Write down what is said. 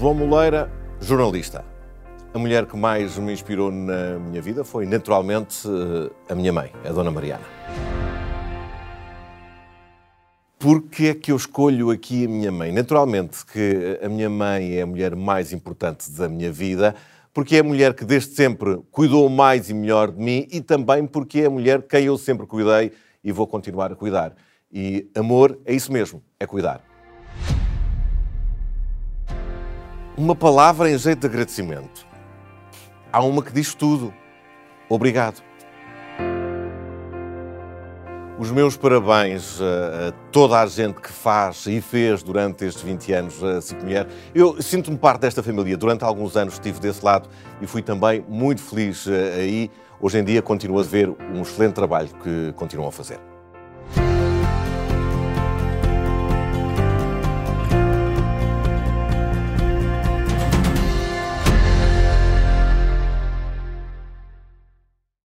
João Moleira, jornalista. A mulher que mais me inspirou na minha vida foi, naturalmente, a minha mãe, a Dona Mariana. Porquê é que eu escolho aqui a minha mãe? Naturalmente que a minha mãe é a mulher mais importante da minha vida, porque é a mulher que desde sempre cuidou mais e melhor de mim e também porque é a mulher quem eu sempre cuidei e vou continuar a cuidar. E amor é isso mesmo, é cuidar. Uma palavra em jeito de agradecimento. Há uma que diz tudo. Obrigado. Os meus parabéns a, toda a gente que faz e fez durante estes 20 anos a Cico Mulher. Eu sinto-me parte desta família. Durante alguns anos estive desse lado e fui também muito feliz eh, aí. Hoje em dia continuo a ver um excelente trabalho que continuam a fazer.